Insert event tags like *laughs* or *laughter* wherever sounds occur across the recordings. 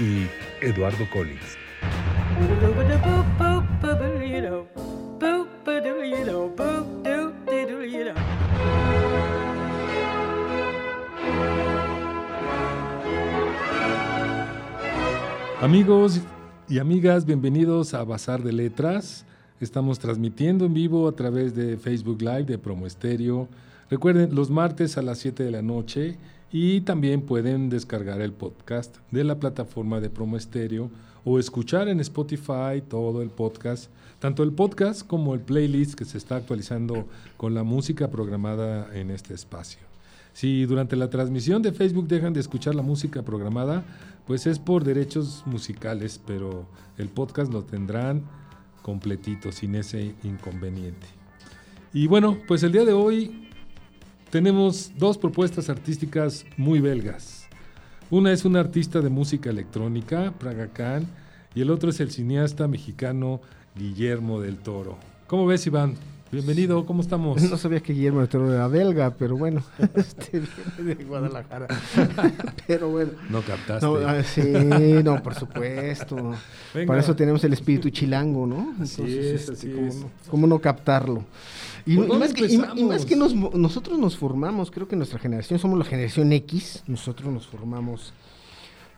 y Eduardo Collins. Amigos y amigas, bienvenidos a Bazar de Letras. Estamos transmitiendo en vivo a través de Facebook Live de Promo Estéreo. Recuerden, los martes a las 7 de la noche y también pueden descargar el podcast de la plataforma de Promo Estéreo o escuchar en Spotify todo el podcast, tanto el podcast como el playlist que se está actualizando con la música programada en este espacio. Si durante la transmisión de Facebook dejan de escuchar la música programada, pues es por derechos musicales, pero el podcast lo tendrán completito, sin ese inconveniente. Y bueno, pues el día de hoy tenemos dos propuestas artísticas muy belgas. Una es un artista de música electrónica, Praga Khan, y el otro es el cineasta mexicano Guillermo del Toro. ¿Cómo ves, Iván? Bienvenido, ¿cómo estamos? No sabía que Guillermo del Toro era belga, pero bueno, *laughs* este viene de Guadalajara. *laughs* pero bueno. No captaste. No, ah, sí, no, por supuesto. Para eso tenemos el espíritu chilango, ¿no? Entonces, así es, así ¿cómo, es. No, cómo no captarlo? Y, ¿Por y dónde más que, y- empezamos? y más que nos, nosotros nos formamos, creo que nuestra generación, somos la generación X, nosotros nos formamos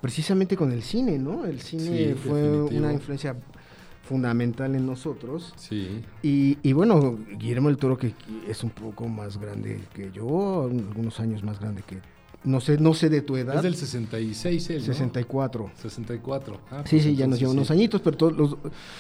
precisamente con el cine, ¿no? El cine Sí, fue definitivo. una influencia fundamental en nosotros. Sí, Y, y bueno, Guillermo del Toro, que es un poco más grande que yo, algunos años más grande que. No sé, no sé de tu edad. es del 66, él, ¿no? 64. 64. Ah, Sí, pues sí, ya nos lleva sí. unos añitos, pero todos los,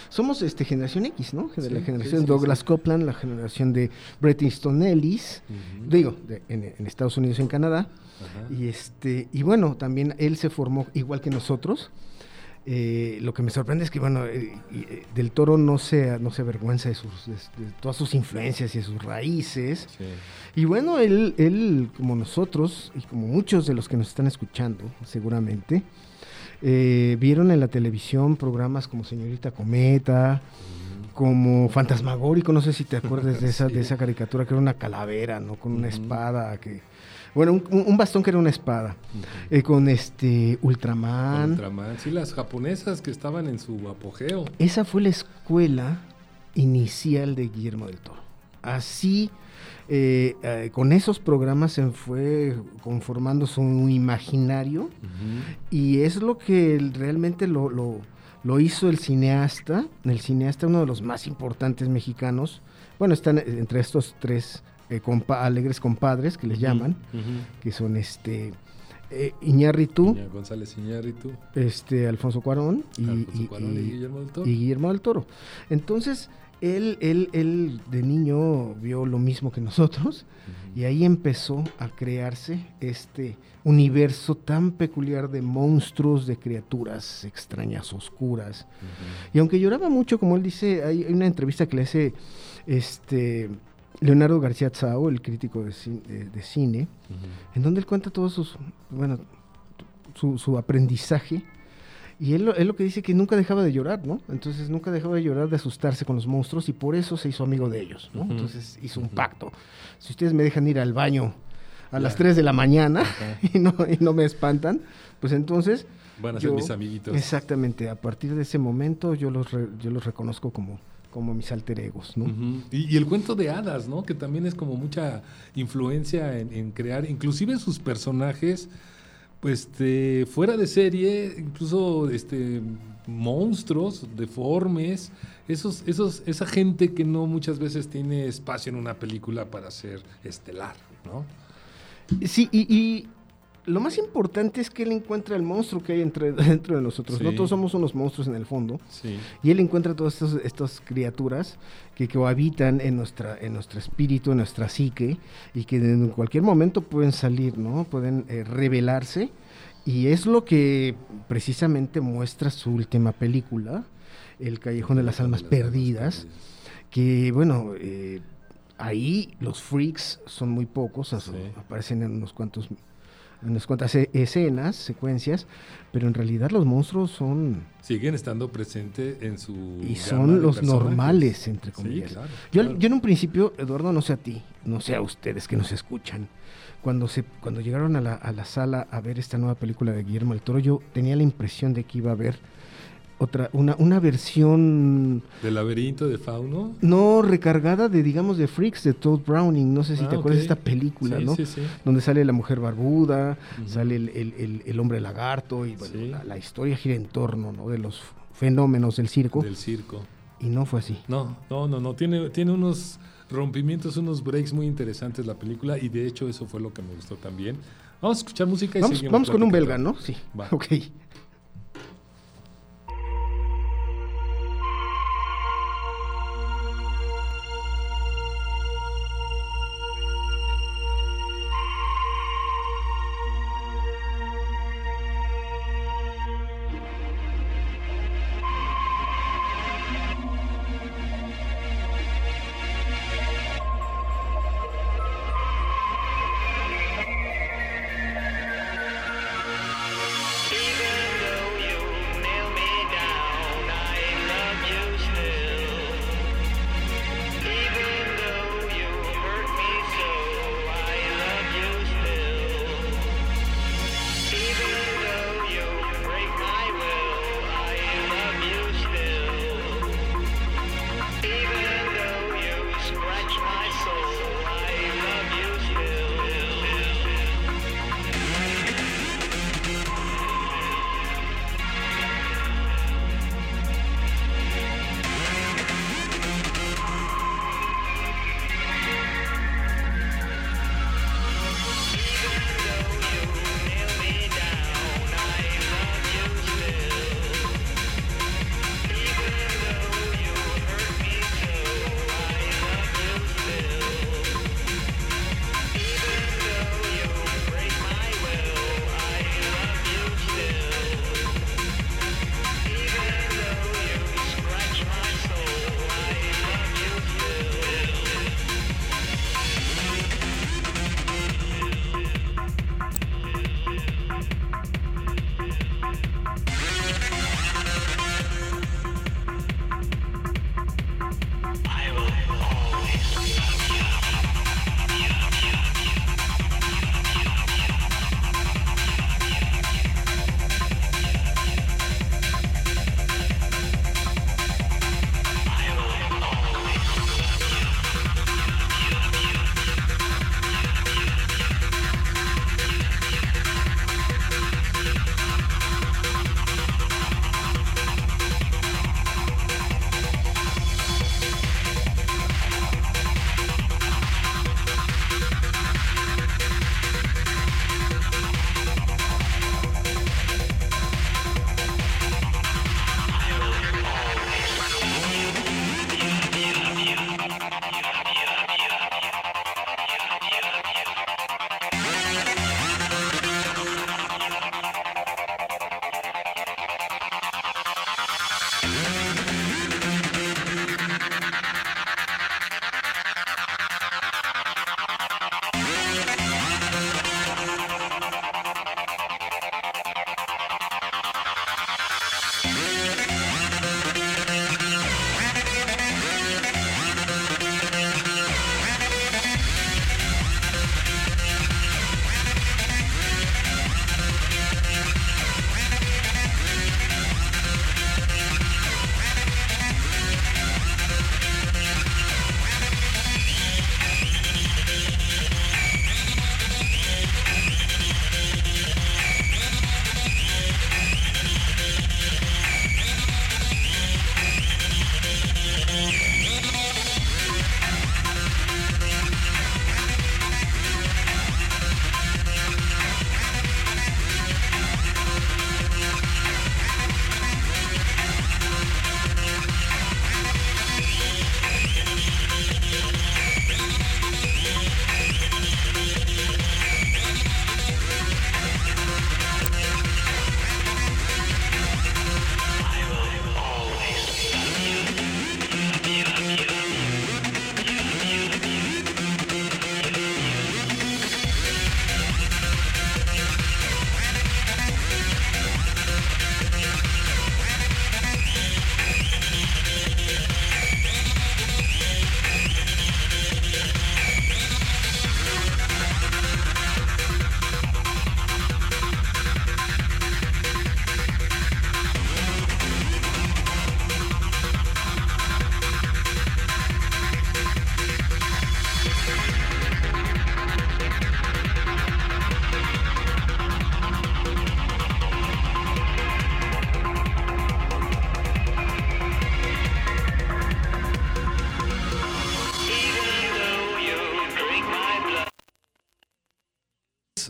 somos este generación X, ¿no? De Sí, la sí, generación sí, de Douglas sí. Copeland, la generación de Bret Easton Ellis, digo, de- en, en Estados Unidos y en Canadá. Ajá. Y este, y bueno, también él se formó igual que nosotros. Eh, lo que me sorprende es que bueno, eh, eh, del Toro no se, no se avergüenza de, sus, de, de todas sus influencias y de sus raíces. Sí. Y bueno, él, él, como nosotros, y como muchos de los que nos están escuchando, seguramente, eh, vieron en la televisión programas como Señorita Cometa, como Fantasmagórico, no sé si te acuerdas de esa, *laughs* Sí. de esa caricatura que era una calavera, ¿no? Con una espada que. Bueno, un, un bastón que era una espada. Eh, con este Ultraman. Ultraman. Sí, las japonesas que estaban en su apogeo. Esa fue la escuela inicial de Guillermo del Toro. Así, eh, eh, con esos programas se fue conformando su imaginario y es lo que realmente lo, lo- lo hizo el cineasta, el cineasta uno de los más importantes mexicanos. Bueno, están entre estos tres eh, compa- alegres compadres que les llaman, que son este eh, Iñárritu, González Iñárritu, este Alfonso Cuarón y, Alfonso y- Cuarón y y- Guillermo del Toro. y Guillermo del Toro. Entonces, él, él, él de niño vio lo mismo que nosotros y ahí empezó a crearse este universo tan peculiar de monstruos, de criaturas extrañas, oscuras. Y aunque lloraba mucho, como él dice, hay hay una entrevista que le hace este Leonardo García Tsao, el crítico de, ci- de- de cine, en donde él cuenta todos sus, bueno, su, su aprendizaje. Y él, él lo que dice que nunca dejaba de llorar, ¿no? Entonces nunca dejaba de llorar, de asustarse con los monstruos y por eso se hizo amigo de ellos, ¿no? Entonces hizo un pacto. Si ustedes me dejan ir al baño a las Ya. 3 de la mañana *laughs* y no, y no me espantan, pues entonces... Van a ser mis amiguitos. Exactamente, a partir de ese momento yo los, re- yo los reconozco como, como mis alter egos, ¿no? Y, y el cuento de hadas, ¿no? Que también es como mucha influencia en, en crear, inclusive sus personajes, pues este, fuera de serie, incluso este monstruos deformes, esos, esos, esa gente que no muchas veces tiene espacio en una película para ser estelar, ¿no? Sí, y, y lo más importante es que él encuentra el monstruo que hay entre, *laughs* dentro de nosotros. No Sí. todos somos unos monstruos en el fondo. Sí. Y él encuentra todas estas, criaturas que cohabitan en, nuestra, en nuestro espíritu, en nuestra psique, y que en cualquier momento pueden salir, ¿no? Pueden eh, revelarse. Y es lo que precisamente muestra su última película, El Callejón de las Almas Perdidas, que bueno, eh, ahí los freaks son muy pocos, aparecen en unos cuantos unas cuantas e-, escenas, secuencias, pero en realidad los monstruos son... Siguen estando presentes en su... Y son los normales, entre comillas. yo, yo en un principio, Eduardo, no sé a ti, no sé a ustedes que nos escuchan, cuando, se, cuando llegaron a la, a la sala a ver esta nueva película de Guillermo el Toro, yo tenía la impresión de que iba a ver otra, una, una versión... ¿Del laberinto de Fauno? No, recargada de, digamos, de Freaks, de Todd Browning. No sé si te ah, acuerdas de esta película, ¿no? Sí, sí. Donde sale la mujer barbuda, sale el, el, hombre lagarto y bueno, la, historia gira en torno, ¿no? De los fenómenos del circo. Del circo. Y no fue así. No, no, no, no. Tiene, tiene unos rompimientos, unos breaks muy interesantes la película y de hecho eso fue lo que me gustó también. Vamos a escuchar música y vamos, Vamos con un belga, ¿no? Sí. Va. *laughs* Ok.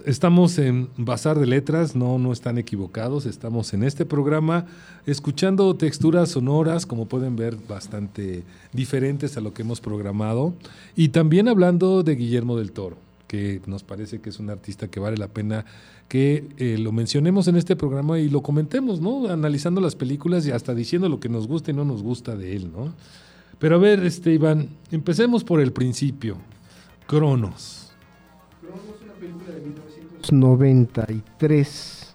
Estamos en Bazar de Letras, no, no están equivocados, estamos en este programa escuchando texturas sonoras, como pueden ver, bastante diferentes a lo que hemos programado, y también hablando de Guillermo del Toro, que nos parece que es un artista que vale la pena que eh, lo mencionemos en este programa y lo comentemos, ¿no? Analizando las películas y hasta diciendo lo que nos gusta y no nos gusta de él, ¿no? Pero a ver, este Iván, empecemos por el principio. Cronos. 1993.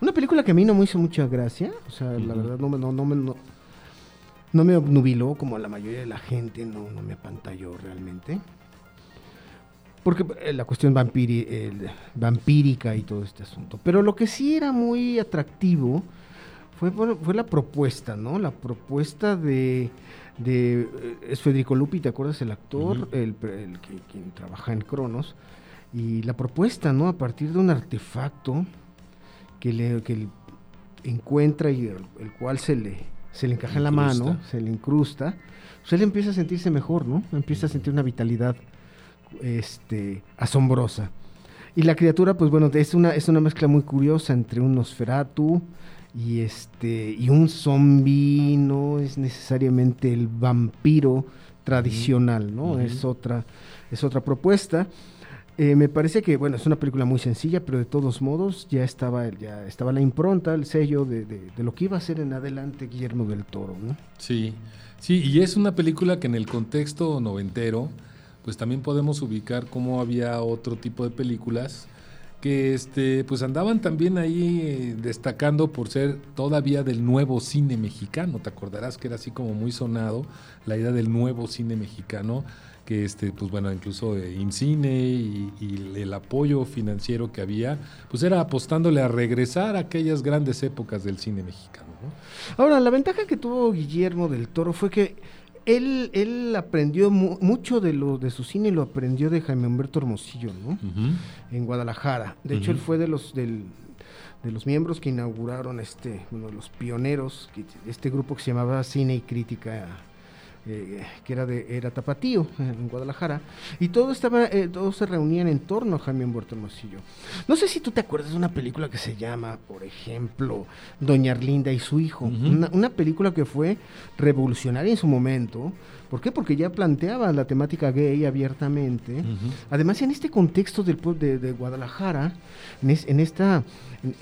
Una película que a mí no me hizo mucha gracia, o sea, la verdad no, no, no, no, no me obnubiló como a la mayoría de la gente, no, no me apantalló realmente. Porque eh, la cuestión vampiri, vampírica y todo este asunto. Pero lo que sí era muy atractivo fue, fue la propuesta, ¿no? La propuesta de, de es Federico Lupi, ¿te acuerdas? El actor, el, el, quien trabaja en Cronos. Y la propuesta, ¿no? A partir de un artefacto que, le, que encuentra y el, cual se le, se le encaja en la mano, se le incrusta, pues él empieza a sentirse mejor, ¿no? Empieza a sentir una vitalidad este, asombrosa. Y la criatura, pues bueno, es una, es una mezcla muy curiosa entre un Nosferatu y, este, y un zombie, no es necesariamente el vampiro tradicional, ¿no? Es, otra, es otra propuesta. Eh, me parece que, bueno, es una película muy sencilla, pero de todos modos ya estaba, ya estaba la impronta, el sello de, de, de lo que iba a ser en adelante Guillermo del Toro, ¿no? Sí, sí, y es una película que en el contexto noventero, pues también podemos ubicar cómo había otro tipo de películas que este, pues andaban también ahí destacando por ser todavía del nuevo cine mexicano. Te acordarás que era así como muy sonado la idea del nuevo cine mexicano, que este, pues bueno, incluso IMCINE y, y, el apoyo financiero que había, pues era apostándole a regresar a aquellas grandes épocas del cine mexicano. ¿no? Ahora, la ventaja que tuvo Guillermo del Toro fue que él, él aprendió mu mucho de lo de su cine lo aprendió de Jaime Humberto Hermosillo, ¿no? Uh -huh. En Guadalajara. De uh -huh. hecho, él fue de los del, de los miembros que inauguraron este, uno de los pioneros, este grupo que se llamaba Cine y Crítica eh, que era de era Tapatío en Guadalajara y todo estaba eh, todos se reunían en torno a Jaime Humberto Hermosillo. No sé si tú te acuerdas de una película que se llama, por ejemplo, Doña Arlinda y su hijo, uh -huh. una, una, película que fue revolucionaria en su momento. ¿Por qué? Porque ya planteaba la temática gay abiertamente. Uh -huh. Además, en este contexto del de, de Guadalajara, en, es, en esta en,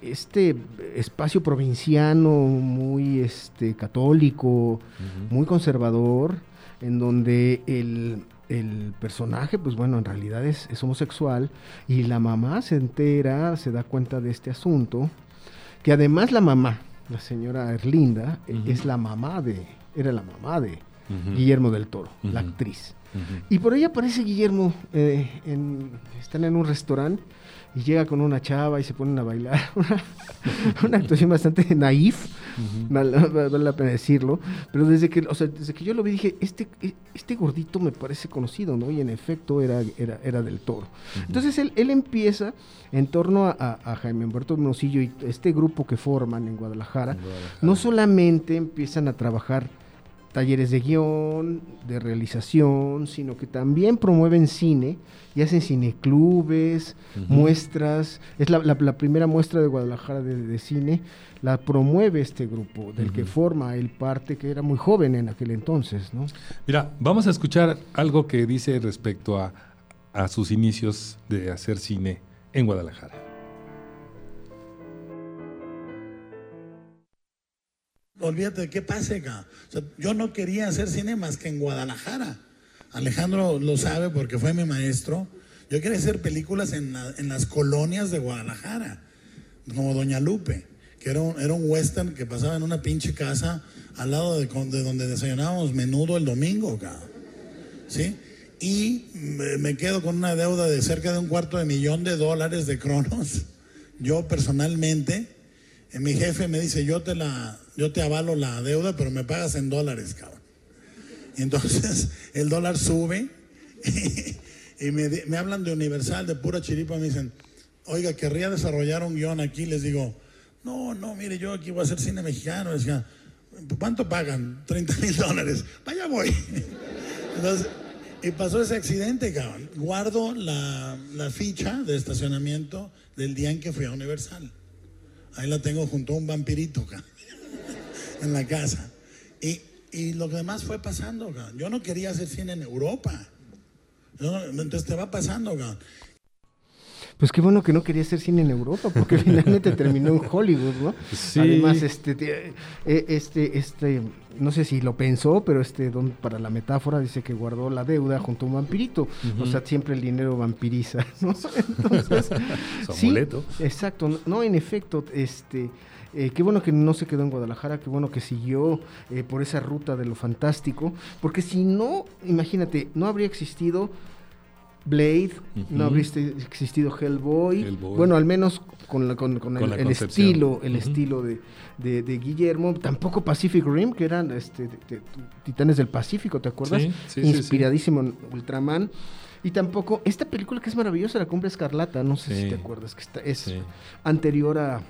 este espacio provinciano muy este católico, uh -huh. muy conservador, en donde el, el, personaje, pues bueno, en realidad es, es, homosexual y la mamá se entera, se da cuenta de este asunto, que además la mamá, la señora Erlinda, uh -huh. es la mamá de, era la mamá de uh -huh. Guillermo del Toro, la actriz. Y por ahí aparece Guillermo, eh, en, están en un restaurante y llega con una chava y se ponen a bailar. *laughs* Una, una actuación bastante naif, uh -huh. vale, la pena decirlo. Pero desde que, o sea, desde que yo lo vi dije, este, este gordito me parece conocido, ¿no? Y en efecto era, era, era del toro. Uh -huh. Entonces él, él, empieza en torno a, a, Jaime Humberto Mosillo y este grupo que forman en Guadalajara, en Guadalajara, no solamente empiezan a trabajar talleres de guion, de realización, sino que también promueven cine y hacen cineclubes, uh -huh. muestras. Es la, la, la, primera muestra de Guadalajara de, de, cine, la promueve este grupo, del uh -huh. que forma el parte que era muy joven en aquel entonces. ¿no? Mira, vamos a escuchar algo que dice respecto a, a sus inicios de hacer cine en Guadalajara. Olvídate de qué pase acá. Yo no quería hacer cine más que en Guadalajara. Alejandro lo sabe porque fue mi maestro. Yo quería hacer películas en, en las colonias de Guadalajara, como Doña Lupe, que era un, western que pasaba en una pinche casa al lado de, de donde desayunábamos menudo el domingo, cabrón. ¿Sí? Y me, me quedo con una deuda de cerca de un cuarto de millón de dólares de cronos. Yo personalmente, mi jefe me dice, yo te la, yo te avalo la deuda, pero me pagas en dólares, cabrón. Y entonces *laughs* el dólar sube *laughs* y, me, hablan de Universal, de pura chiripa, me dicen, oiga, querría desarrollar un guion aquí. Les digo, no, no, mire, yo aquí voy a hacer cine mexicano. Les ¿cuánto pagan? 30 mil dólares. Vaya voy. *laughs* Entonces, Y pasó ese accidente, cabrón. Guardo la, la ficha de estacionamiento del día en que fui a Universal. Ahí la tengo junto a un vampirito, cabrón, en la casa. Y, y lo que demás fue pasando, cabrón. Yo no quería hacer cine en Europa. No- entonces te va pasando, cabrón. Pues qué bueno que no quería hacer cine en Europa, porque *laughs* finalmente terminó en Hollywood, ¿no? Sí. Además, este, te- eh, este, este, no sé si lo pensó, pero este, don, para la metáfora dice que guardó la deuda junto a un vampirito. O sea, siempre el dinero vampiriza, *laughs* ¿no? Entonces, *laughs* sí, exacto. No, no, en efecto, este, eh, qué bueno que no se quedó en Guadalajara, qué bueno que siguió eh, por esa ruta de lo fantástico, porque si no, imagínate, no habría existido Blade, no habría existido Hellboy, Hellboy. bueno, al menos con, la- con- con Con el, la el concepción. estilo, el estilo de, de- de Guillermo, tampoco Pacific Rim, que eran este, de- Titanes del Pacífico, ¿te acuerdas? Sí, sí, sí, sí. Inspiradísimo en Ultraman. Y tampoco, esta película que es maravillosa, La Cumbre Escarlata, no sé si te acuerdas, que está, es anterior a,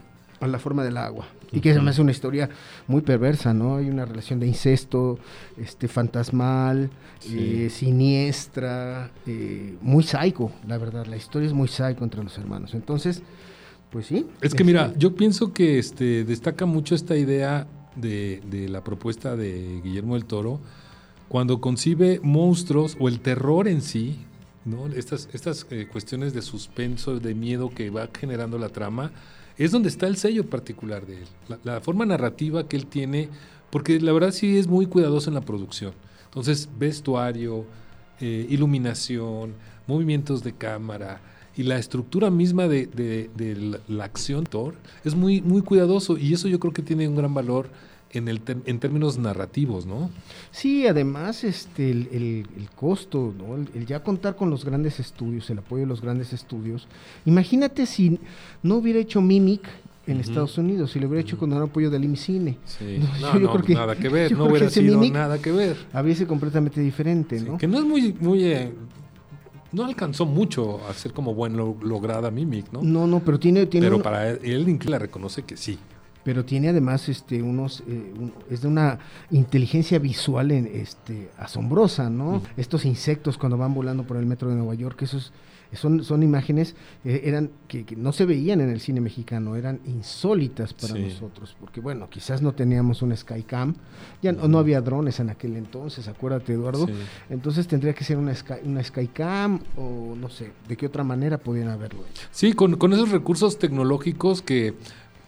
a La Forma del Agua. Y que además es una historia muy perversa, ¿no? Hay una relación de incesto, este, fantasmal, Sí. eh, siniestra, eh, muy psycho, la verdad. La historia es muy psycho entre los hermanos. Entonces, pues sí. Es que este, mira, yo pienso que este, destaca mucho esta idea de, de la propuesta de Guillermo del Toro cuando concibe monstruos o el terror en sí, ¿no? Estas, estas eh, cuestiones de suspenso, de miedo que va generando la trama, es donde está el sello particular de él. La, forma narrativa que él tiene, porque la verdad sí es muy cuidadoso en la producción. Entonces, vestuario, eh, iluminación, movimientos de cámara y la estructura misma de, la acción Thor es muy, muy cuidadoso y eso yo creo que tiene un gran valor en, el en términos narrativos, ¿no? Sí, además este el, el- el costo, ¿no? El, el ya contar con los grandes estudios, el apoyo de los grandes estudios. Imagínate si no hubiera hecho Mimic en. Estados Unidos, si lo hubiera hecho con el apoyo del IMCINE. Sí. No, No, yo no, creo que- nada que ver, no hubiera sido Mimic- nada que ver. Habría sido completamente diferente, Sí, ¿no? Que no es muy, muy eh, no alcanzó mucho a ser como buen lo- lograda Mimic, ¿no? No, no, pero tiene, tiene Pero un- para él, él la reconoce que sí. Pero tiene además este unos eh, un- es de una inteligencia visual en, este asombrosa no estos insectos cuando van volando por el metro de Nueva York esos son, son imágenes eh, eran que, que no se veían en el cine mexicano eran insólitas para Sí. nosotros porque bueno quizás no teníamos un Skycam ya no, no había drones en aquel entonces acuérdate Eduardo. Sí. entonces tendría que ser una Sky, una Skycam o no sé de qué otra manera podían haberlo hecho Sí, con, con esos recursos tecnológicos que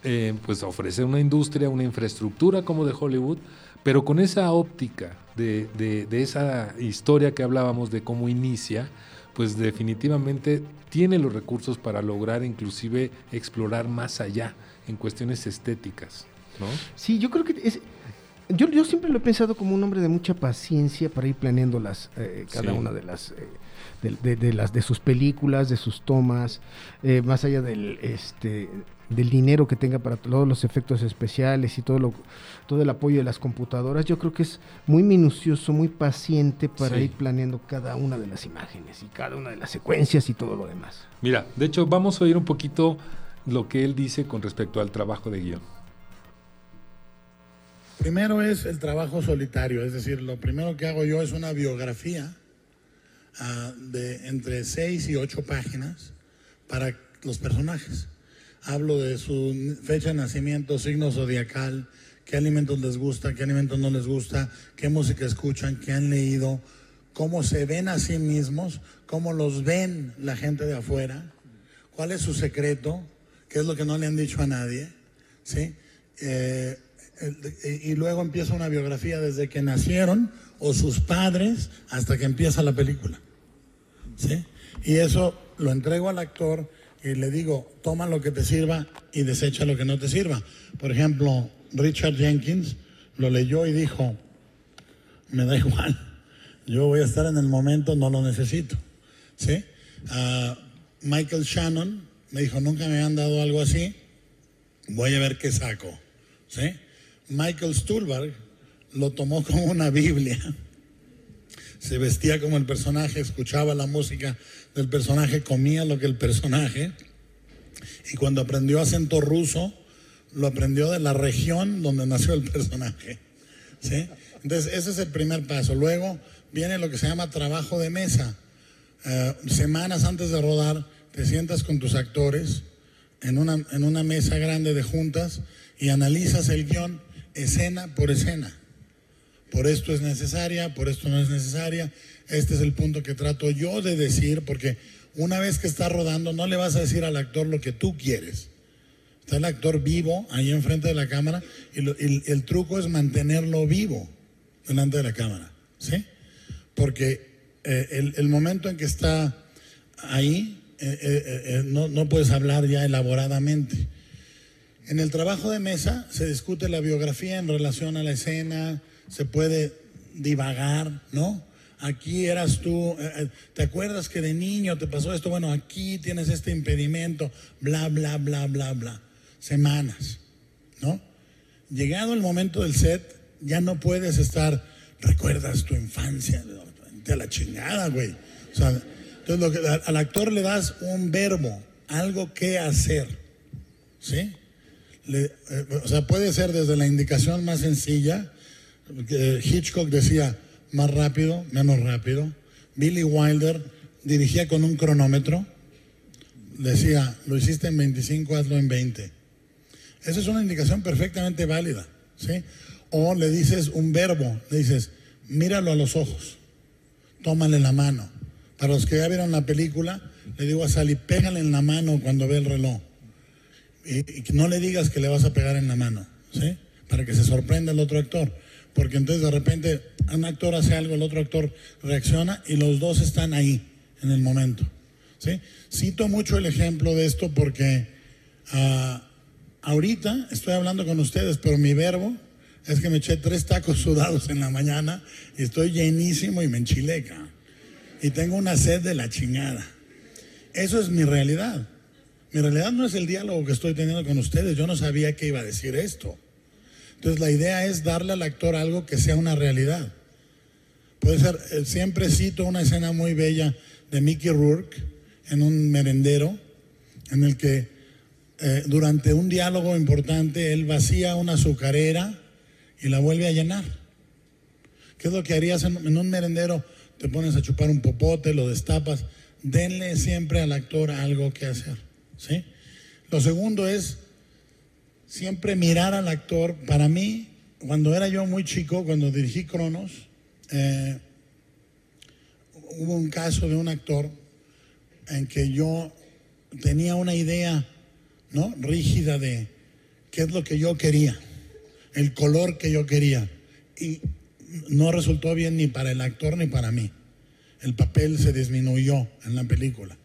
eh, pues ofrece una industria, una infraestructura como de Hollywood, pero con esa óptica de, de- de esa historia que hablábamos de cómo inicia, pues definitivamente tiene los recursos para lograr inclusive explorar más allá en cuestiones estéticas, ¿no? Sí, yo creo que es. Yo, yo siempre lo he pensado como un hombre de mucha paciencia para ir planeando las eh, cada Sí. una de las eh, de, de- de las de sus películas, de sus tomas, eh, más allá del este del dinero que tenga para todos los efectos especiales y todo lo todo el apoyo de las computadoras, yo creo que es muy minucioso, muy paciente para Sí. ir planeando cada una de las imágenes y cada una de las secuencias y todo lo demás. Mira, de hecho vamos a oír un poquito lo que él dice con respecto al trabajo de guion. Primero es el trabajo solitario, es decir, lo primero que hago yo es una biografía ah, de entre seis y ocho páginas para los personajes. Hablo de su fecha de nacimiento, signo zodiacal, qué alimentos les gusta, qué alimentos no les gusta, qué música escuchan, qué han leído, cómo se ven a sí mismos, cómo los ven la gente de afuera, cuál es su secreto, qué es lo que no le han dicho a nadie, ¿sí? Eh, y y luego empieza una biografía desde que nacieron o sus padres hasta que empieza la película. ¿sí? Y eso lo entrego al actor y le digo, toma lo que te sirva y desecha lo que no te sirva. Por ejemplo, Richard Jenkins lo leyó y dijo, me da *laughs* igual, yo voy a estar en el momento, no lo necesito. ¿sí? Ah, Michael Shannon me dijo, nunca me han dado algo así, voy a ver qué saco. ¿sí? Michael Stuhlbarg lo tomó como una Biblia. *laughs* Se vestía como el personaje, escuchaba la música del personaje, comía lo que el personaje. Y cuando aprendió acento ruso, lo aprendió de la región donde nació el personaje. ¿sí? Entonces, ese es el primer paso. Luego viene lo que se llama trabajo de mesa. Eh, semanas antes de rodar, te sientas con tus actores en una, en una mesa grande de juntas y analizas el guion escena por escena. Por esto es necesaria, por esto no es necesaria. Este es el punto que trato yo de decir, porque una vez que estás rodando, no le vas a decir al actor lo que tú quieres. Está el actor vivo ahí enfrente de la cámara y, el truco es mantenerlo vivo delante de la cámara. ¿Sí? Porque eh, el, momento en que está ahí, eh, eh, no puedes hablar ya elaboradamente. En el trabajo de mesa se discute la biografía en relación a la escena, se puede divagar, ¿no? Aquí eras tú, ¿te acuerdas que de niño te pasó esto? Bueno, aquí tienes este impedimento, bla, bla, bla, bla, bla. Semanas, ¿no? Llegado el momento del set, ya no puedes estar, recuerdas tu infancia, de la chingada, güey. Entonces lo que, al actor le das un verbo, algo que hacer, ¿sí? Eh, o sea, puede ser desde la indicación más sencilla, Hitchcock decía más rápido, menos rápido. Billy Wilder dirigía con un cronómetro, decía, lo hiciste en 25, hazlo en 20. Esa es una indicación perfectamente válida, ¿sí? O le dices un verbo, le dices, míralo a los ojos, tómale la mano. Para los que ya vieron la película, le digo a Sally, pégale en la mano cuando ve el reloj. Y, no le digas que le vas a pegar en la mano, ¿sí? Para que se sorprenda el otro actor. Porque entonces de repente un actor hace algo, el otro actor reacciona y los dos están ahí en el momento. ¿sí? Cito mucho el ejemplo de esto porque uh, ahorita estoy hablando con ustedes, pero mi verbo es que me eché tres tacos *laughs* sudados en la mañana y estoy llenísimo y me enchileca. Y tengo una sed de la chingada. Eso es mi realidad. Mi realidad no es el diálogo que estoy teniendo con ustedes. Yo no sabía que iba a decir esto. Entonces la idea es darle al actor algo que sea una realidad. Puede ser, eh, siempre cito una escena muy bella de Mickey Rourke en un merendero, en el que eh, durante un diálogo importante él vacía una azucarera y la vuelve a llenar. ¿Qué es lo que harías en, en un merendero? Te pones a chupar un popote, lo destapas. Denle siempre al actor algo que hacer. ¿sí? Lo segundo es siempre mirar al actor. Para mí, cuando era yo muy chico, cuando dirigí Cronos, eh, hubo un caso de un actor en que yo tenía una idea ¿no? rígida de qué es lo que yo quería, el color que yo quería. Y no resultó bien ni para el actor ni para mí. El papel se disminuyó en la película.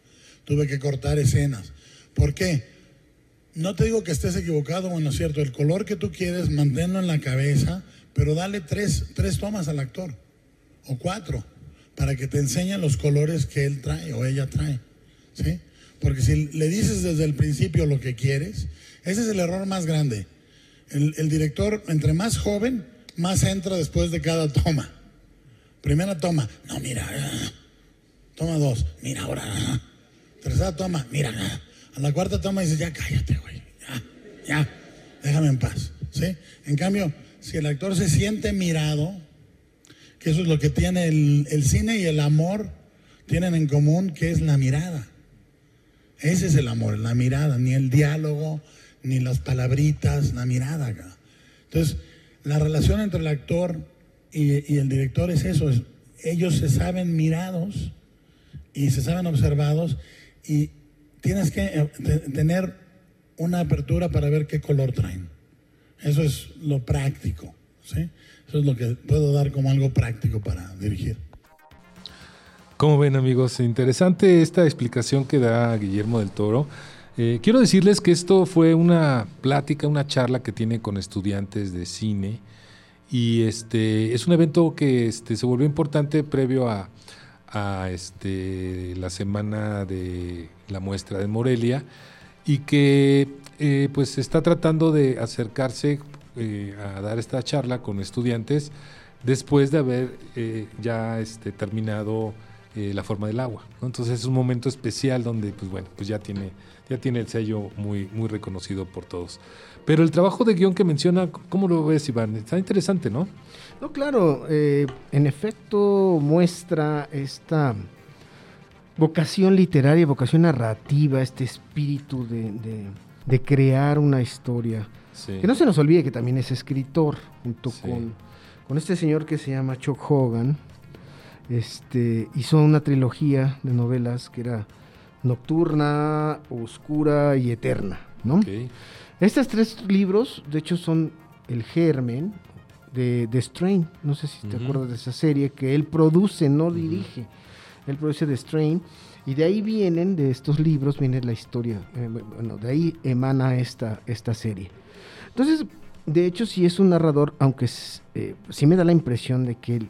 Tuve que cortar escenas. ¿Por qué? No te digo que estés equivocado, bueno, es cierto, el color que tú quieres, manténlo en la cabeza, pero dale tres, tres tomas al actor, o cuatro, para que te enseñe los colores que él trae o ella trae. ¿sí? Porque si le dices desde el principio lo que quieres, ese es el error más grande. El, el director, entre más joven, más entra después de cada toma. Primera toma, no, mira, toma dos, mira ahora. Tercera toma, mira, a la cuarta toma dices, ya cállate, güey, ya, ya, déjame en paz. ¿sí? En cambio, si el actor se siente mirado, que eso es lo que tiene el, el cine y el amor, tienen en común, que es la mirada. Ese es el amor, la mirada, ni el diálogo, ni las palabritas, la mirada. Entonces, la relación entre el actor y, y el director es eso, es, ellos se saben mirados y se saben observados y tienes que eh, tener una apertura para ver qué color traen. Eso es lo práctico, ¿sí? Eso es lo que puedo dar como algo práctico para dirigir. Como ven amigos, interesante esta explicación que da Guillermo del Toro. Eh, quiero decirles que esto fue una plática, una charla que tiene con estudiantes de cine y este es un evento que este, se volvió importante previo a, a este, la semana de la muestra de Morelia y que eh, pues está tratando de acercarse eh, a dar esta charla con estudiantes después de haber eh, ya este, terminado la forma del agua. Entonces es un momento especial donde pues bueno, pues ya tiene, ya tiene el sello muy, muy reconocido por todos. Pero el trabajo de guion que menciona, ¿cómo lo ves, Iván? Está interesante, ¿no? No, claro, en efecto muestra esta vocación literaria, vocación narrativa, este espíritu de, crear una historia. Que no se nos olvide que también es escritor, junto con, con, este señor que se llama Chuck Hogan. Este, hizo una trilogía de novelas que era Nocturna, Oscura y Eterna. ¿no? Estos tres libros, de hecho, son el germen de, The Strain. No sé si te acuerdas de esa serie que él produce, no dirige. Él produce The Strain. Y de ahí vienen, de estos libros, viene la historia. Eh, bueno, de ahí emana esta, esta serie. Entonces, de hecho, sí es un narrador, aunque eh, sí me da la impresión de que él,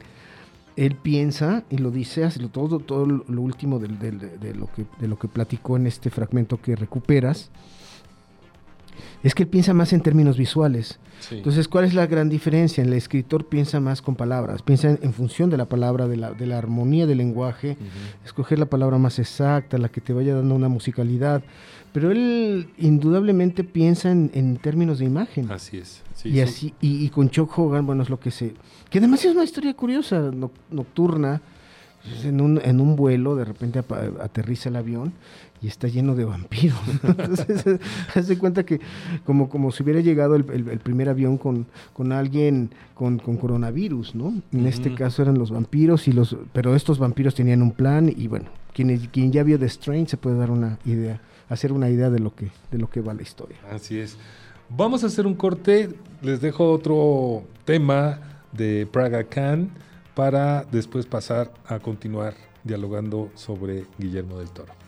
él piensa y lo dice, hace todo, todo lo último de, lo que, de lo que platicó en este fragmento que recuperas es que él piensa más en términos visuales. Entonces, ¿cuál es la gran diferencia? El escritor piensa más con palabras, piensa en, función de la palabra, de la, de la armonía del lenguaje, escoger la palabra más exacta, la que te vaya dando una musicalidad. Pero él indudablemente piensa en, términos de imagen. Así es. y, así, y, con Chuck Hogan, bueno, es lo que se... Que además es una historia curiosa, nocturna, en un, en un vuelo, de repente aterriza el avión y está lleno de vampiros. *laughs* Entonces, *laughs* hace cuenta que como, como si hubiera llegado el, primer avión con, con alguien con, coronavirus, ¿no? En este caso eran los vampiros, y los pero estos vampiros tenían un plan y bueno, quien, quien ya vio The Strain se puede dar una idea, hacer una idea de lo que, de lo que va la historia. Así es. Vamos a hacer un corte, les dejo otro tema de Praga Khan para después pasar a continuar dialogando sobre Guillermo del Toro.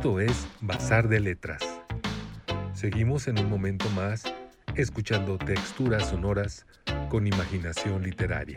Esto es Bazar de Letras. Seguimos en un momento más escuchando texturas sonoras con imaginación literaria.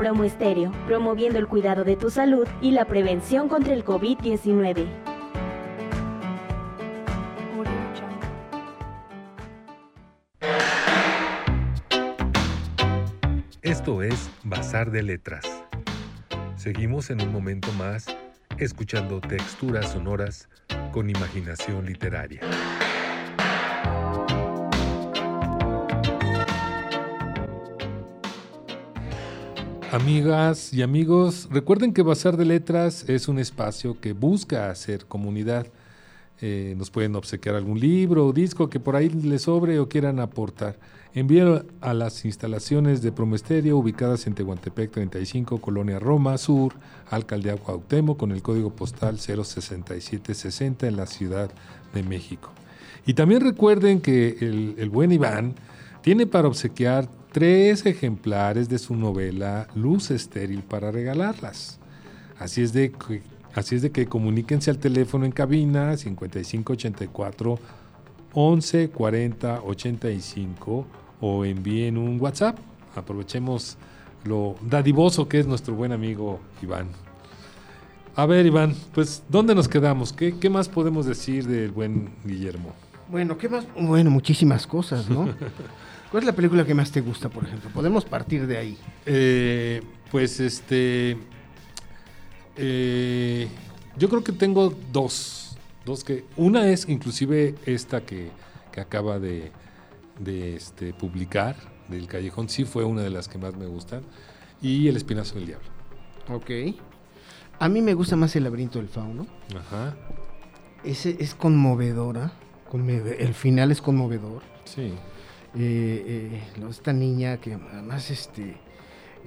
Promo Estéreo, promoviendo el cuidado de tu salud y la prevención contra el COVID-19. Esto es Bazar de Letras. Seguimos en un momento más escuchando texturas sonoras con imaginación literaria. Amigas y amigos, recuerden que Bazar de Letras es un espacio que busca hacer comunidad. Eh, nos pueden obsequiar algún libro o disco que por ahí les sobre o quieran aportar. Envíelo a las instalaciones de Promesterio ubicadas en Tehuantepec 35, Colonia Roma Sur, Alcaldía Cuauhtémoc con el código postal 06760 en la Ciudad de México. Y también recuerden que el buen Iván tiene para obsequiar tres ejemplares de su novela Luz Estéril para regalarlas. Así es de que, así es de que comuníquense al teléfono en cabina 5584 11 40 85 o envíen un WhatsApp. Aprovechemos lo dadivoso que es nuestro buen amigo Iván. A ver, Iván, pues, ¿dónde nos quedamos? ¿Qué, qué más podemos decir del buen Guillermo? Bueno, ¿qué más? Bueno, muchísimas cosas, ¿no? *laughs* ¿Cuál es la película que más te gusta, por ejemplo? Podemos partir de ahí. Eh, pues este. eh, yo creo que tengo dos. Dos que. Una es inclusive esta que, que acaba de, de este, publicar, del Callejón, sí fue una de las que más me gustan. Y El Espinazo del Diablo. Ok. A mí me gusta más el laberinto del fauno. Ajá. Ese es conmovedora. conmove- El final es conmovedor. Sí. Eh, eh, esta niña que además este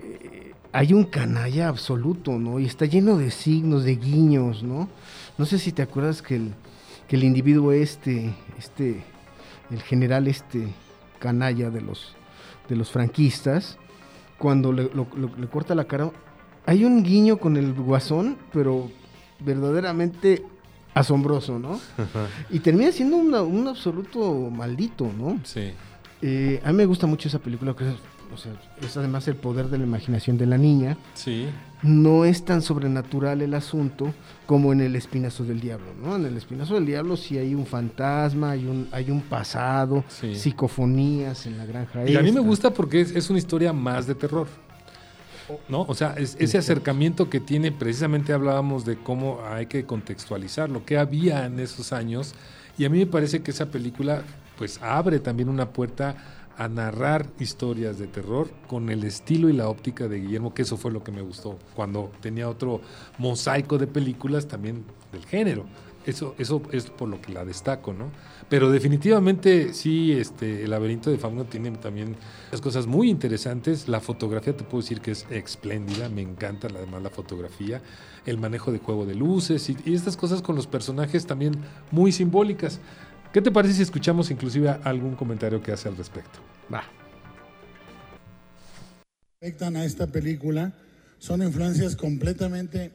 eh, hay un canalla absoluto, ¿no? Y está lleno de signos, de guiños, ¿no? No sé si te acuerdas que el, que el individuo este, este, el general este canalla de los, de los franquistas, cuando le, lo- lo- le corta la cara, hay un guiño con el guasón, pero verdaderamente asombroso, ¿no? *laughs* Y termina siendo una- un absoluto maldito, ¿no? Sí. Eh, a mí me gusta mucho esa película, que es, o sea, es además el poder de la imaginación de la niña. Sí. No es tan sobrenatural el asunto como en El Espinazo del Diablo, ¿no? En El Espinazo del Diablo sí hay un fantasma, hay un, hay un pasado, Sí. psicofonías en la granja. Y a mí me gusta porque es, es una historia más de terror. ¿No? O sea, es- ese acercamiento que tiene, precisamente hablábamos de cómo hay que contextualizarlo, qué había en esos años. Y a mí me parece que esa película, pues, abre también una puerta a narrar historias de terror con el estilo y la óptica de Guillermo, que eso fue lo que me gustó, cuando tenía otro mosaico de películas también del género. Eso, eso es por lo que la destaco, ¿no? Pero definitivamente sí, este, el laberinto de Fauno tiene también las cosas muy interesantes. La fotografía te puedo decir que es espléndida, me encanta además la fotografía, el manejo de juego de luces y estas cosas con los personajes también muy simbólicas. ¿Qué te parece si escuchamos inclusive algún comentario que hace al respecto? Va. afectan a esta película son influencias completamente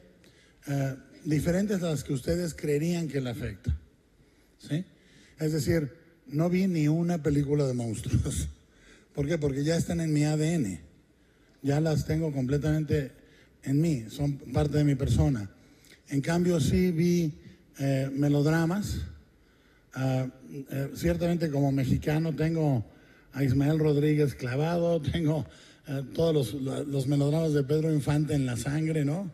eh, diferentes a las que ustedes creerían que la afecta. ¿sí? Es decir, no vi ni una película de monstruos. *laughs* ¿Por qué? Porque ya están en mi ADN. Ya las tengo completamente en mí, son parte de mi persona. En cambio, sí vi eh, melodramas. Ah, eh, ciertamente como mexicano tengo a Ismael Rodríguez clavado, *laughs* tengo eh, todos los, melodramas de Pedro Infante en la sangre, ¿no?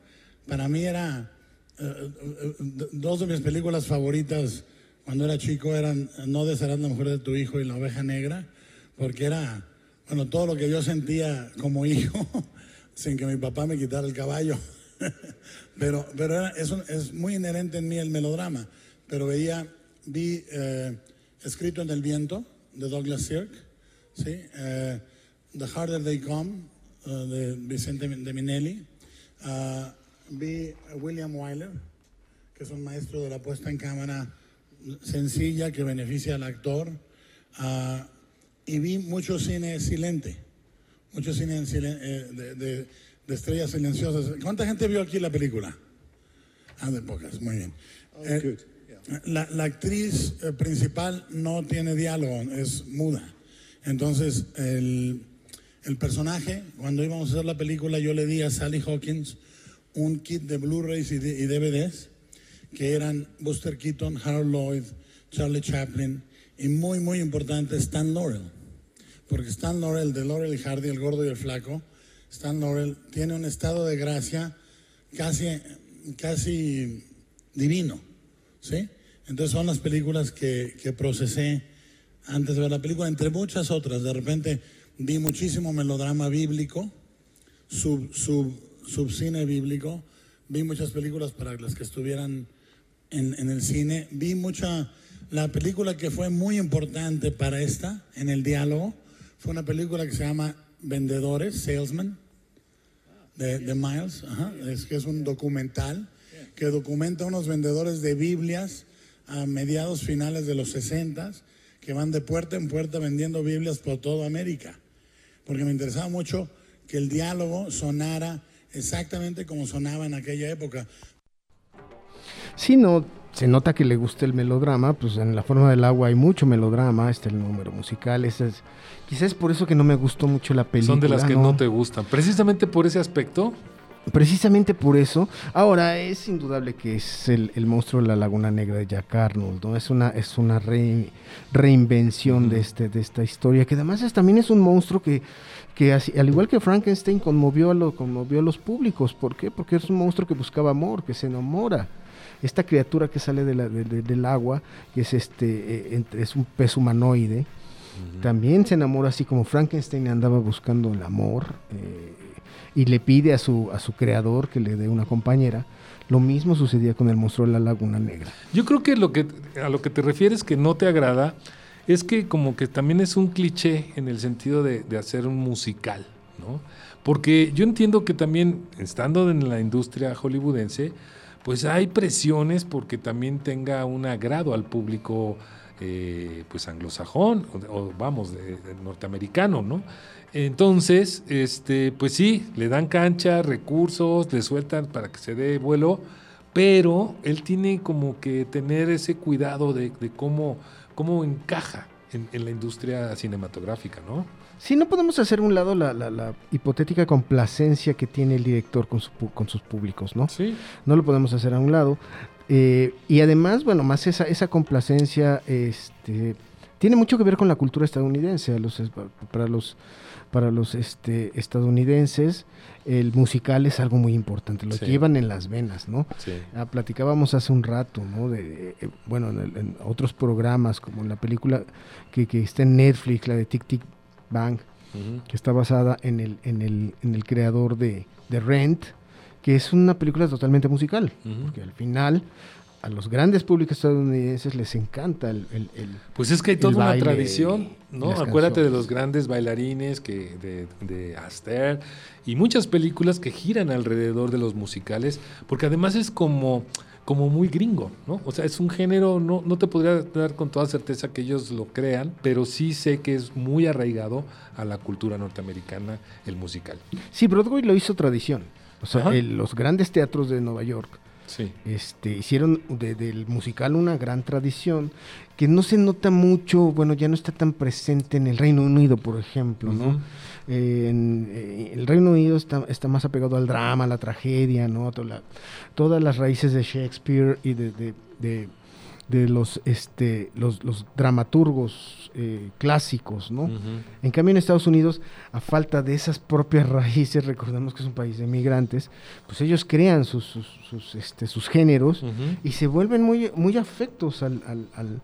Para mí era, eh, dos de mis películas favoritas cuando era chico eran No desearás la mujer de tu hijo y La oveja negra, porque era, bueno, todo lo que yo sentía como *laughs* hijo, sin que mi papá me quitara el caballo. *laughs* pero pero era- es, es muy inherente en mí el melodrama. Pero veía, vi eh, Escrito en el viento de Douglas Sirk, ¿sí? Eh, The Harder They Come eh, de Vicente de Minelli. Ah, vi William Wyler, que es un maestro de la puesta en cámara sencilla que beneficia al actor. Ah, y vi mucho cine silente, mucho cine en silen- de, de- de estrellas silenciosas. ¿Cuánta gente vio aquí la película? Ah, de pocas, muy bien. Eh, la, actriz eh, principal no tiene diálogo, es muda. Entonces, el, personaje, cuando íbamos a hacer la película, yo le di a Sally Hawkins un kit de Blu-rays y, y DVDs que eran Buster Keaton, Harold Lloyd, Charlie Chaplin y muy, muy importante Stan Laurel. Porque Stan Laurel, de Laurel y Hardy, el gordo y el flaco, Stan Laurel tiene un estado de gracia casi, casi divino. ¿Sí? Entonces son las películas que, que procesé antes de ver la película, entre muchas otras. De repente vi muchísimo melodrama bíblico, sub, sub, subcine bíblico. Vi muchas películas para las que estuvieran en, en el cine. Vi mucha. La película que fue muy importante para esta, en el diálogo, fue una película que se llama Vendedores, Salesman, de, de Miles. Ajá. Es que es un documental que documenta unos vendedores de Biblias a mediados finales de los 60 que van de puerta en puerta vendiendo Biblias por toda América porque me interesaba mucho que el diálogo sonara exactamente como sonaba en aquella época. Sí, no, se nota que le gusta el melodrama, pues en La forma del agua hay mucho melodrama, está el número musical, ese es, quizás es por eso que no me gustó mucho la película. Son de las que no te gustan. Precisamente por ese aspecto, Precisamente por eso. Ahora, es indudable que es el, el monstruo de la Laguna Negra de Jack Arnold, ¿no? Es una, es una re- reinvención de, este, de esta historia, que además es- también es un monstruo que, que así- al igual que Frankenstein, conmovió a, lo, conmovió a los públicos. ¿Por qué? Porque es un monstruo que buscaba amor, que se enamora. Esta criatura que sale de la- de- de- del agua, que es, este, eh, es un pez humanoide, también se enamora así como Frankenstein andaba buscando el amor. eh, y le pide a su, a su creador que le dé una compañera. Lo mismo sucedía con el monstruo de la Laguna Negra. Yo creo que, lo que a lo que te refieres que no te agrada es que como que también es un cliché en el sentido de, de hacer un musical, ¿no? Porque yo entiendo que también, estando en la industria hollywoodense, pues hay presiones porque también tenga un agrado al público eh, pues anglosajón o, vamos norteamericano, ¿no? Entonces, este, pues sí, le dan cancha, recursos, le sueltan para que se dé vuelo, pero él tiene como que tener ese cuidado de, de cómo, cómo encaja en, en la industria cinematográfica, ¿no? Sí, no podemos hacer a un lado la, la- la hipotética complacencia que tiene el director con, su con sus públicos, ¿no? Sí. No lo podemos hacer a un lado. Eh, y además, bueno, más esa, esa complacencia este, tiene mucho que ver con la cultura estadounidense. Los, para los, para los este, estadounidenses, el musical es algo muy importante. Lo Sí. llevan en las venas, ¿no? Sí. Ah, platicábamos hace un rato, ¿no? De, eh, bueno, en, el- en otros programas, como en la película que, que está en Netflix, la de Tic Tic Bang, que está basada en el, en el, en el creador de, de Rent, que es una película totalmente musical, porque al final a los grandes públicos estadounidenses les encanta el... el- el- Pues es que hay toda una tradición, ¿no? Acuérdate de los grandes bailarines que de, de Astaire y muchas películas que giran alrededor de los musicales, porque además es como, como muy gringo, ¿no? O sea, es un género, no, no te podría dar con toda certeza que ellos lo crean, pero sí sé que es muy arraigado a la cultura norteamericana el musical. Sí, Broadway lo hizo tradición. O sea, el- los grandes teatros de Nueva York Sí. este, hicieron de- del musical una gran tradición que no se nota mucho, bueno, ya no está tan presente en el Reino Unido, por ejemplo, ¿no? Eh, en, eh, el Reino Unido está, está más apegado al drama, a la tragedia, ¿no? Toda la- todas las raíces de Shakespeare y de, de- de- de los, este, los, los dramaturgos eh, clásicos, ¿no? En cambio, en Estados Unidos, a falta de esas propias *laughs* raíces, recordemos que es un país de migrantes, pues ellos crean sus, sus, sus, este, sus géneros y se vuelven muy, muy afectos al, al, al-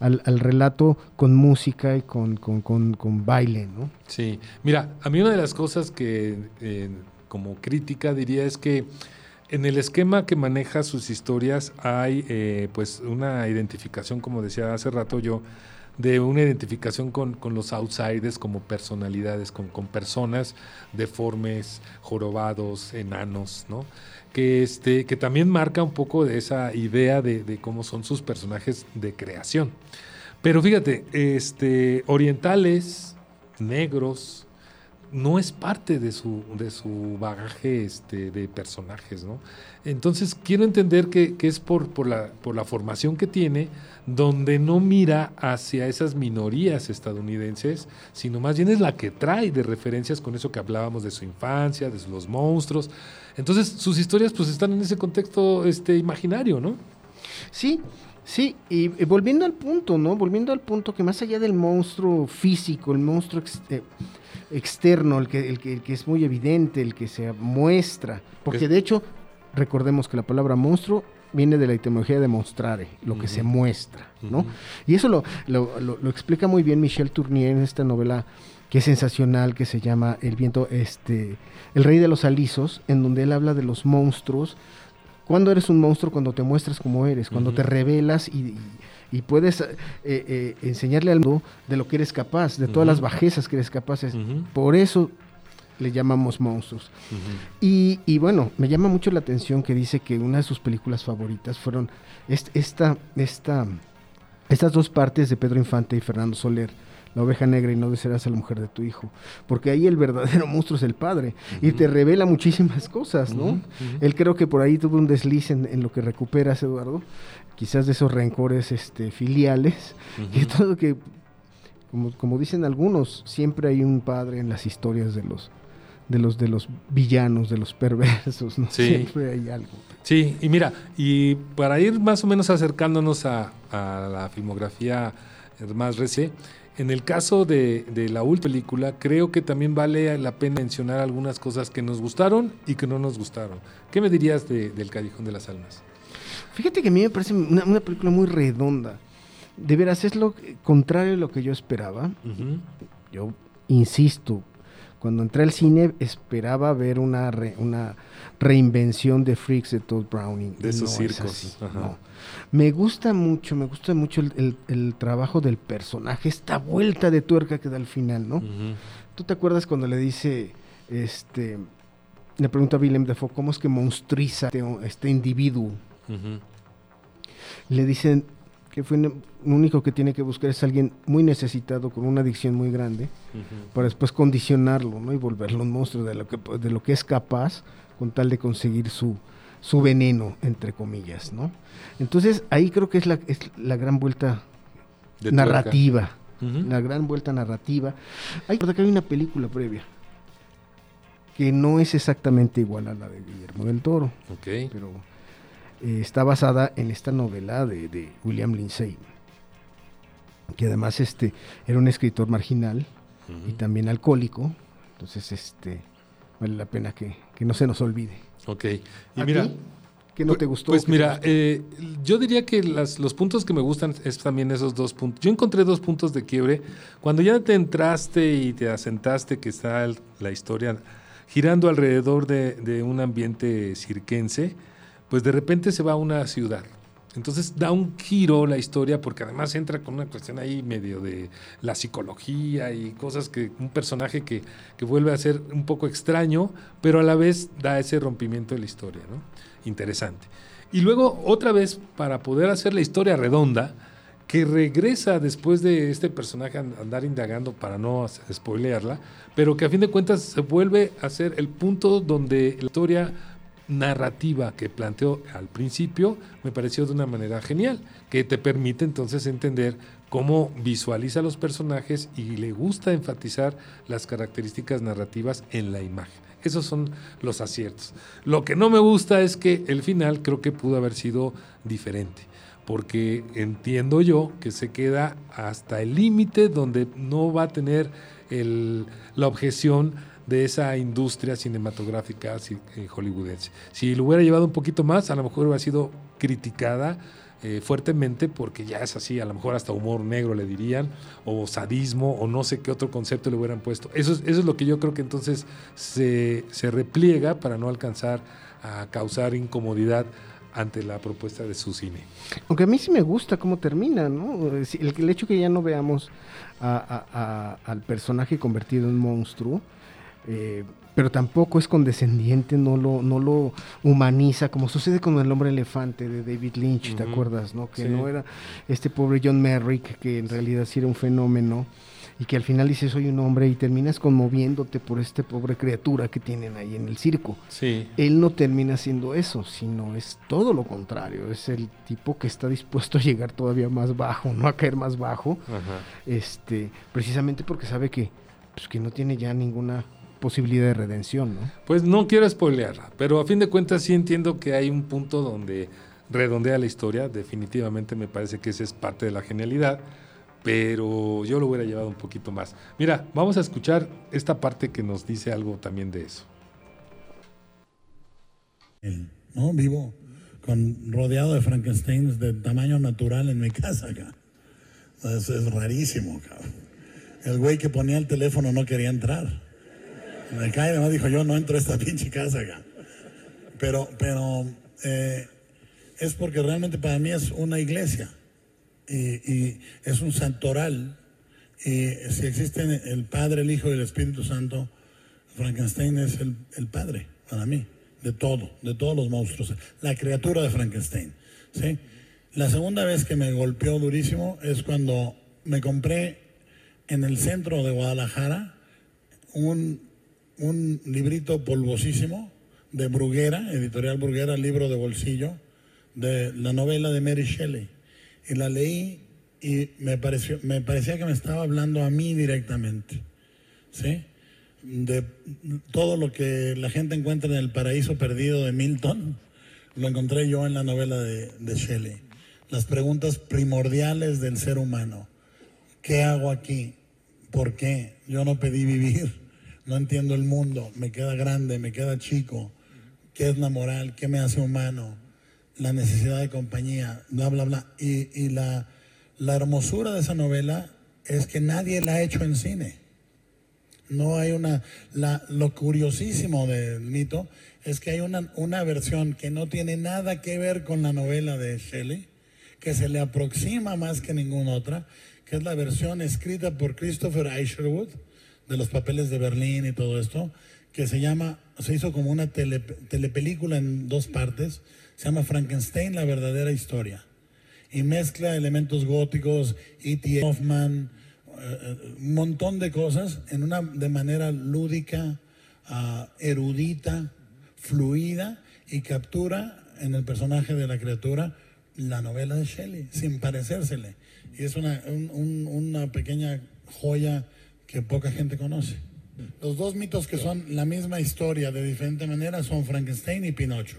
al- al relato con música y con, con, con- con baile, ¿no? Sí, mira, a mí una de las cosas que eh, como crítica diría es que en el esquema que maneja sus historias hay eh, pues una identificación, como decía hace rato yo, de una identificación con, los outsiders como personalidades, con, con personas deformes, jorobados, enanos, ¿no? Que, este, que también marca un poco de esa idea de, de cómo son sus personajes de creación. Pero fíjate, este, orientales, negros, no es parte de su, de su bagaje este, de personajes, ¿no? Entonces quiero entender que, que es por, por, la, por la formación que tiene, donde no mira hacia esas minorías estadounidenses, sino más bien es la que trae de referencias con eso que hablábamos de su infancia, de los monstruos. Entonces sus historias pues están en ese contexto este, imaginario, ¿no? Sí, sí, y, volviendo al punto, ¿no? Volviendo al punto que más allá del monstruo físico, el monstruo eh, externo, el que, el, que, el que es muy evidente, el que se muestra, porque de hecho, recordemos que la palabra monstruo viene de la etimología de mostrare, lo que se muestra, ¿no? Y eso lo, lo- lo- lo explica muy bien Michel Tournier en esta novela que es sensacional, que se llama El viento, este, El rey de los alisos, en donde él habla de los monstruos. Cuando eres un monstruo? Cuando te muestras como eres, cuando te revelas y, y- y puedes eh, eh, enseñarle al mundo de lo que eres capaz, de todas las bajezas que eres capaz. Por eso le llamamos monstruos. Y, y bueno, me llama mucho la atención que dice que una de sus películas favoritas fueron est- esta, esta, estas dos partes de Pedro Infante y Fernando Soler. La oveja negra y no desearás a la mujer de tu hijo. Porque ahí el verdadero *laughs* monstruo es el padre. Y te revela muchísimas cosas, ¿no? Él creo que por ahí tuvo un desliz en, en lo que recuperas, Eduardo. Quizás de esos rencores este, filiales. Que Ujú. todo que, como, como dicen algunos, siempre hay un padre en las historias de los, de los, de los villanos, de los perversos, ¿no? Sí. Siempre hay algo. Sí, y mira, y para ir más o menos acercándonos a, a la filmografía más reciente, en el caso de, de la última película, creo que también vale la pena mencionar algunas cosas que nos gustaron y que no nos gustaron. ¿Qué me dirías de- del Callejón de las Almas? Fíjate que a mí me parece una, una película muy redonda. De veras, es lo contrario a lo que yo esperaba. Yo insisto, Cuando entré al cine esperaba ver una, re- una reinvención de Freaks de Todd Browning. De esos no es circos, así, no. Me gusta mucho, me gusta mucho el, el- el trabajo del personaje, esta vuelta de tuerca que da al final, ¿no? Ujú. ¿Tú te acuerdas cuando le dice, este, le pregunta a Willem Dafoe, ¿cómo es que monstriza este, este individuo? Le dicen que fue lo único que tiene que buscar es alguien muy necesitado, con una adicción muy grande, para después condicionarlo, ¿no? Y volverlo un monstruo de lo que, de lo que es capaz, con tal de conseguir su, su veneno, entre comillas, ¿no? Entonces, ahí creo que es la, es la gran vuelta De narrativa. La gran vuelta narrativa. Hay, que hay una película previa que no es exactamente igual a la de Guillermo del Toro, Ok. pero eh, está basada en esta novela de, de William Lindsay, que además este, era un escritor marginal y también alcohólico, entonces este, vale la pena que, que no se nos olvide. Ok. Y ¿A mira, ti? ¿Qué no te gustó? Pues ¿Qué te mira, gustó? eh, yo diría que las- los puntos que me gustan es también esos dos puntos. Yo encontré dos puntos de quiebre. Cuando ya te entraste y te asentaste que está el- la historia girando alrededor de, de un ambiente cirquense, pues de repente se va a una ciudad. Entonces da un giro la historia porque además entra con una cuestión ahí medio de la psicología y cosas que un personaje que, que vuelve a ser un poco extraño, pero a la vez da ese rompimiento de la historia, ¿no? Interesante. Y luego otra vez para poder hacer la historia redonda, que regresa después de este personaje an- andar indagando para no spoilearla, pero que a fin de cuentas se vuelve a ser el punto donde la historia narrativa que planteó al principio me pareció de una manera genial, que te permite entonces entender cómo visualiza los personajes y le gusta enfatizar las características narrativas en la imagen. Esos son los aciertos. Lo que no me gusta es que el final creo que pudo haber sido diferente, porque entiendo yo que se queda hasta el límite donde no va a tener el- la objeción de esa industria cinematográfica eh, hollywoodense. Si lo hubiera llevado un poquito más, a lo mejor hubiera sido criticada eh, fuertemente porque ya es así, a lo mejor hasta humor negro le dirían, o sadismo, o no sé qué otro concepto le hubieran puesto. Eso es, eso es lo que yo creo que entonces se, se repliega para no alcanzar a causar incomodidad ante la propuesta de su cine. Aunque a mí sí me gusta cómo termina, ¿no? Decir, El, hecho que ya no veamos a- al personaje convertido en monstruo, eh, pero tampoco es condescendiente, no lo, no lo humaniza, como sucede con el hombre elefante de David Lynch, ¿te acuerdas? ¿no? Que Sí. no era este pobre John Merrick, que en realidad sí era un fenómeno, y que al final dice soy un hombre y terminas conmoviéndote por este pobre criatura que tienen ahí en el circo Sí. él no termina siendo eso, sino es todo lo contrario. Es el tipo que está dispuesto a llegar todavía más bajo, no a caer más bajo, Ajá. este, precisamente porque sabe que, pues, que no tiene ya ninguna posibilidad de redención, ¿no? Pues no quiero spoilearla, pero a fin de cuentas sí entiendo que hay un punto donde redondea la historia. Definitivamente me parece que esa es parte de la genialidad, pero yo lo hubiera llevado un poquito más. Mira, vamos a escuchar esta parte que nos dice algo también de eso. ¿no? Vivo con, rodeado de Frankensteins de tamaño natural en mi casa acá. Eso es rarísimo, cabrón. El güey que ponía el teléfono no quería entrar. Me cae, además dijo, yo no entro a esta *laughs* pinche casa acá. Pero, pero eh, es porque realmente para mí es una iglesia y, y es un santoral. Y si existen el Padre, el Hijo y el Espíritu Santo, Frankenstein es el, el padre para mí, de todo, de todos los monstruos, la criatura de Frankenstein. ¿sí? La segunda vez que me golpeó durísimo es cuando me compré en el centro de Guadalajara un, un librito polvosísimo de Bruguera, editorial Bruguera, libro de bolsillo, de la novela de Mary Shelley. Y la leí y me, pareció, me parecía que me estaba hablando a mí directamente. ¿Sí? De todo lo que la gente encuentra en el paraíso perdido de Milton, lo encontré yo en la novela de, de Shelley. Las preguntas primordiales del ser humano. ¿Qué hago aquí? ¿Por qué? Yo no pedí vivir. No entiendo el mundo. Me queda grande, me queda chico. ¿Qué es la moral? ¿Qué me hace humano? La necesidad de compañía, bla, bla, bla. Y, y la, la hermosura de esa novela es que nadie la ha hecho en cine. No hay una. La, lo curiosísimo del mito es que hay una, una versión que no tiene nada que ver con la novela de Shelley, que se le aproxima más que ninguna otra, que es la versión escrita por Christopher Isherwood, de los papeles de Berlín y todo esto, que se llama, se hizo como una tele- telepelícula en dos partes, se llama Frankenstein, la verdadera historia. Y mezcla elementos góticos, E.T. Hoffman, eh, eh, un montón de cosas en una de manera lúdica, ah, erudita, fluida y captura en el personaje de la criatura la novela de Shelley, sin parecérsele. Y es una, un- un- una pequeña joya que poca gente conoce. Los dos mitos que son la misma historia de diferente manera son Frankenstein y Pinocho.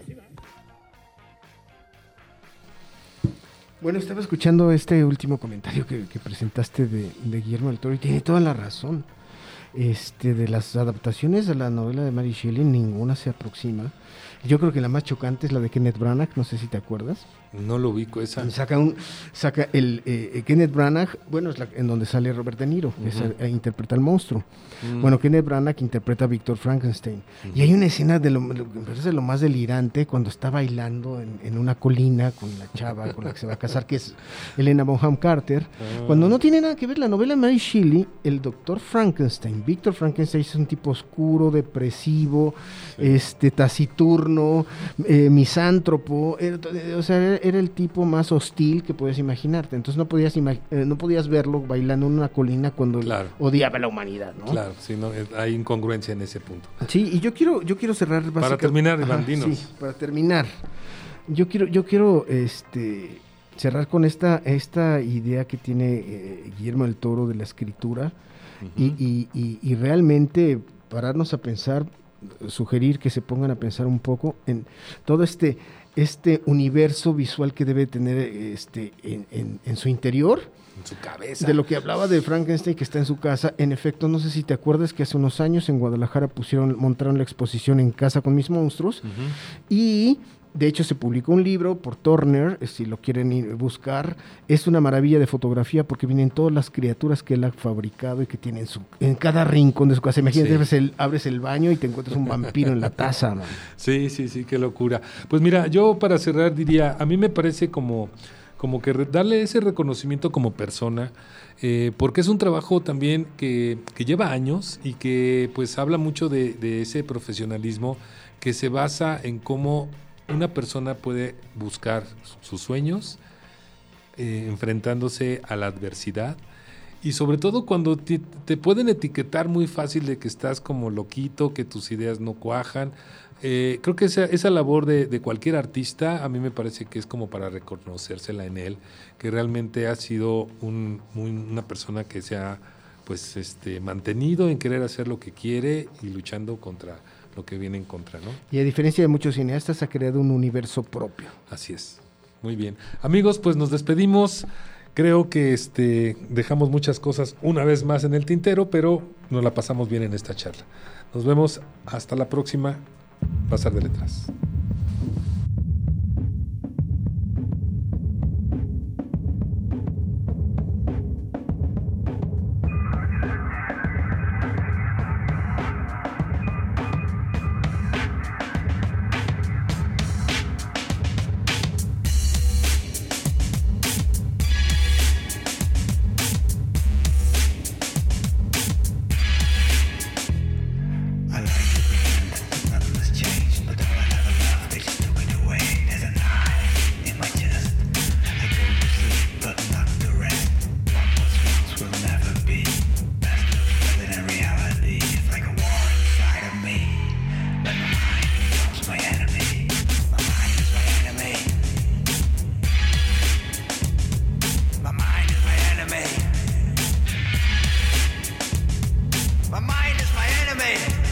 Bueno, estaba escuchando este último comentario que, que presentaste de, de Guillermo del Toro y tiene toda la razón. Este, de las adaptaciones de la novela de Mary Shelley, ninguna se aproxima. Yo creo que la más chocante es la de Kenneth Branagh, no sé si te acuerdas. No lo ubico esa. Saca un, saca el eh, eh, Kenneth Branagh, bueno, es la, en donde sale Robert De Niro, que el- eh, interpreta al monstruo. Bueno, Kenneth Branagh interpreta a Víctor Frankenstein. Y hay una escena de lo, lo que me parece lo más delirante cuando está bailando en, en una colina con la chava con la que se va a casar, que es Elena Bonham Carter. Cuando no tiene nada que ver la novela Mary Shelley, el doctor Frankenstein, Víctor Frankenstein es un tipo oscuro, depresivo, este taciturno, eh, misántropo, era eh, o sea, era, era el tipo más hostil que puedes imaginarte. Entonces no podías eh, no podías verlo bailando en una colina cuando Claro. odiaba a la humanidad, ¿no? Claro, sí, no, hay incongruencia en ese punto. Sí, y yo quiero, yo quiero cerrar básica- terminar, Ajá, Iván, dinos. sí, para terminar. Yo quiero, yo quiero este cerrar con esta, esta idea que tiene eh, Guillermo del Toro de la escritura y, y- y- y realmente pararnos a pensar, sugerir que se pongan a pensar un poco en todo este, este universo visual que debe tener este, en, en- en su interior. En su cabeza. De lo que hablaba de Frankenstein que está en su casa, en efecto, no sé si te acuerdas que hace unos años en Guadalajara pusieron, montaron la exposición en casa con mis monstruos y de hecho se publicó un libro por Turner, eh, si lo quieren ir a buscar, es una maravilla de fotografía porque vienen todas las criaturas que él ha fabricado y que tiene en, su, en cada rincón de su casa. Imagínate, Sí. abres, el, abres el baño y te encuentras un vampiro en la taza. man. *laughs* Sí, sí, sí, qué locura. Pues mira, yo para cerrar diría, a mí me parece como, como que darle ese reconocimiento como persona, eh, porque es un trabajo también que, que lleva años y que pues habla mucho de, de ese profesionalismo que se basa en cómo una persona puede buscar sus sueños, eh, enfrentándose a la adversidad. Y sobre todo cuando te, pueden etiquetar muy fácil de que estás como loquito, que tus ideas no cuajan. Eh, creo que esa, esa labor de, cualquier artista a mí me parece que es como para reconocérsela en él, que realmente ha sido una persona que se ha pues, este, mantenido en querer hacer lo que quiere y luchando contra lo que viene en contra, ¿no? Y a diferencia de muchos cineastas, ha creado un universo propio. Así es. Muy bien. Amigos, pues nos despedimos. Creo que este, dejamos muchas cosas una vez más en el tintero, pero nos la pasamos bien en esta charla. Nos vemos hasta la próxima. Pasar de letras. enemy.